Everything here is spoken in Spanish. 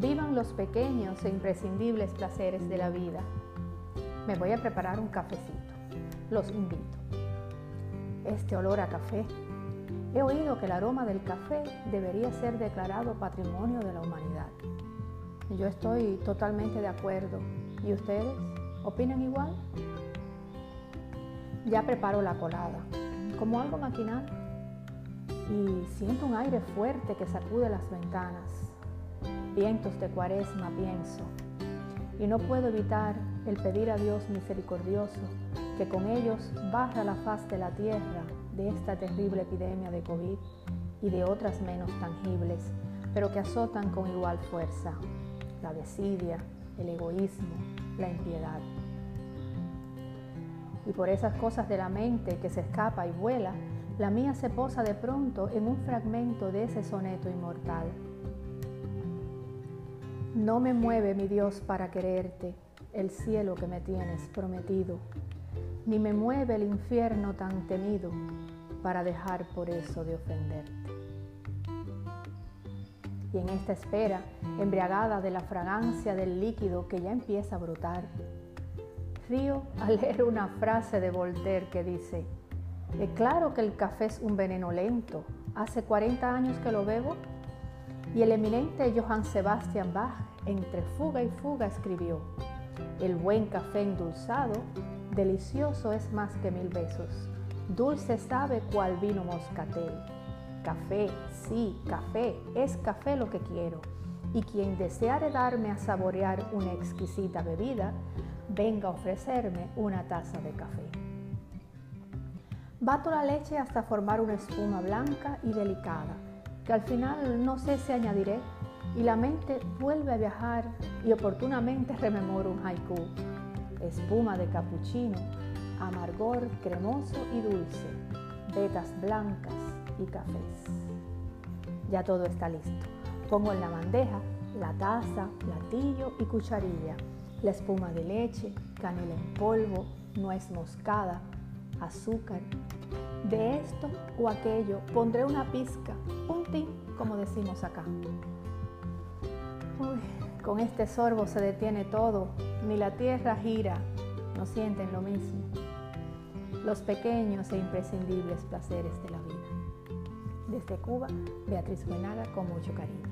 los pequeños e imprescindibles placeres de la vida. Me voy a preparar un cafecito. Los invito. Este olor a café. He oído que el aroma del café debería ser declarado patrimonio de la humanidad. Yo estoy totalmente de acuerdo. ¿Y ustedes? ¿Opinan igual? Ya preparo la colada, como algo maquinal, y siento un aire fuerte que sacude las ventanas. Vientos de cuaresma pienso, y no puedo evitar el pedir a Dios misericordioso que con ellos barra la faz de la tierra de esta terrible epidemia de COVID y de otras menos tangibles, pero que azotan con igual fuerza, la desidia, el egoísmo, la impiedad y por esas cosas de la mente que se escapa y vuela, la mía se posa de pronto en un fragmento de ese soneto inmortal. No me mueve mi Dios para quererte, el cielo que me tienes prometido, ni me mueve el infierno tan temido para dejar por eso de ofenderte. Y en esta espera, embriagada de la fragancia del líquido que ya empieza a brotar, río al leer una frase de Voltaire que dice, es claro que el café es un veneno lento, hace 40 años que lo bebo. Y el eminente Johann Sebastian Bach, entre fuga y fuga, escribió, el buen café endulzado, delicioso es más que mil besos, dulce sabe cual vino moscatel. Café, sí, café, es café lo que quiero. Y quien deseare darme a saborear una exquisita bebida, venga a ofrecerme una taza de café. Bato la leche hasta formar una espuma blanca y delicada, que al final no sé si añadiré, y la mente vuelve a viajar y oportunamente rememoro un haiku. Espuma de capuchino, amargor cremoso y dulce, vetas blancas y cafés. Ya todo está listo. Pongo en la bandeja la taza, platillo y cucharilla la espuma de leche, canela en polvo, nuez moscada, azúcar. De esto o aquello pondré una pizca, un tin, como decimos acá. con este sorbo se detiene todo, ni la tierra gira, no sienten lo mismo. Los pequeños e imprescindibles placeres de la vida. Desde Cuba, Beatriz Buenaga con mucho cariño.